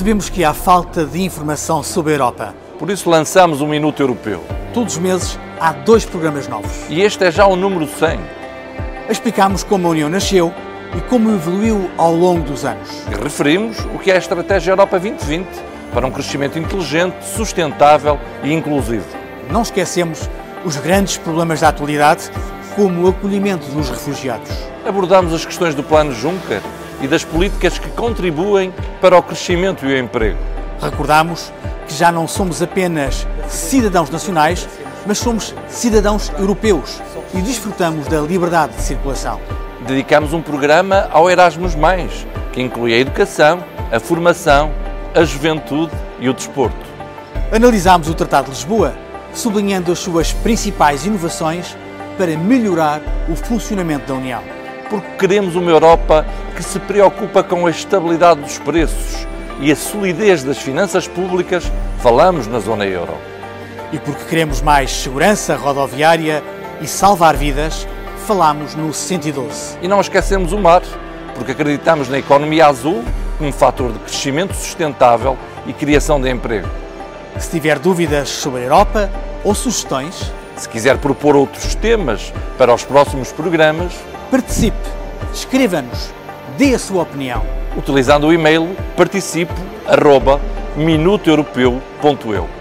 Percebemos que há falta de informação sobre a Europa. Por isso lançamos o Minuto Europeu. Todos os meses há dois programas novos. E este é já o número 100. Explicamos como a União nasceu e como evoluiu ao longo dos anos. E referimos o que é a Estratégia Europa 2020 para um crescimento inteligente, sustentável e inclusivo. Não esquecemos os grandes problemas da atualidade, como o acolhimento dos refugiados. Abordamos as questões do Plano Juncker e das políticas que contribuem para o crescimento e o emprego. Recordamos que já não somos apenas cidadãos nacionais, mas somos cidadãos europeus e desfrutamos da liberdade de circulação. Dedicamos um programa ao Erasmus, que inclui a educação, a formação, a juventude e o desporto. Analisámos o Tratado de Lisboa, sublinhando as suas principais inovações para melhorar o funcionamento da União. Porque queremos uma Europa que se preocupa com a estabilidade dos preços e a solidez das finanças públicas, falamos na zona euro. E porque queremos mais segurança rodoviária e salvar vidas, falamos no 112. E não esquecemos o mar, porque acreditamos na economia azul como fator de crescimento sustentável e criação de emprego. Se tiver dúvidas sobre a Europa ou sugestões, se quiser propor outros temas para os próximos programas, participe, escreva-nos, dê a sua opinião. Utilizando o e-mail participe.minutoeuropeu.eu.